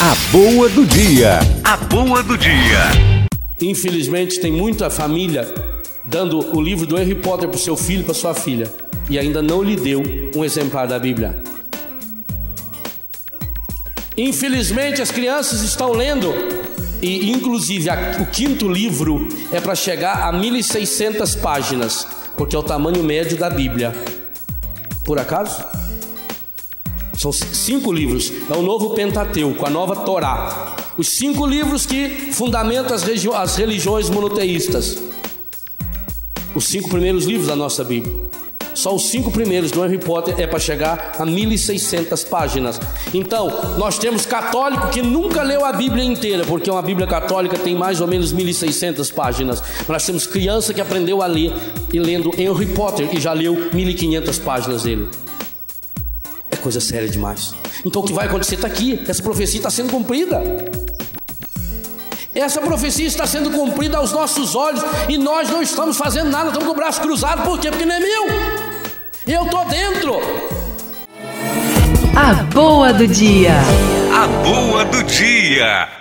A boa do dia. A boa do dia. Infelizmente, tem muita família dando o livro do Harry Potter para seu filho, para sua filha, e ainda não lhe deu um exemplar da Bíblia. Infelizmente, as crianças estão lendo, e inclusive a, o quinto livro é para chegar a 1600 páginas, porque é o tamanho médio da Bíblia. Por acaso? São cinco livros. É o novo Pentateuco, a nova Torá. Os cinco livros que fundamentam as, as religiões monoteístas. Os cinco primeiros livros da nossa Bíblia. Só os cinco primeiros do Harry Potter é para chegar a 1600 páginas. Então, nós temos católico que nunca leu a Bíblia inteira, porque uma Bíblia católica tem mais ou menos 1600 páginas. Nós temos criança que aprendeu a ler e lendo Harry Potter e já leu 1500 páginas dele coisa séria demais. Então o que vai acontecer está aqui. Essa profecia está sendo cumprida. Essa profecia está sendo cumprida aos nossos olhos e nós não estamos fazendo nada, estamos com o braço cruzado, por quê? Porque não é meu. Eu estou dentro. A boa do dia. A boa do dia.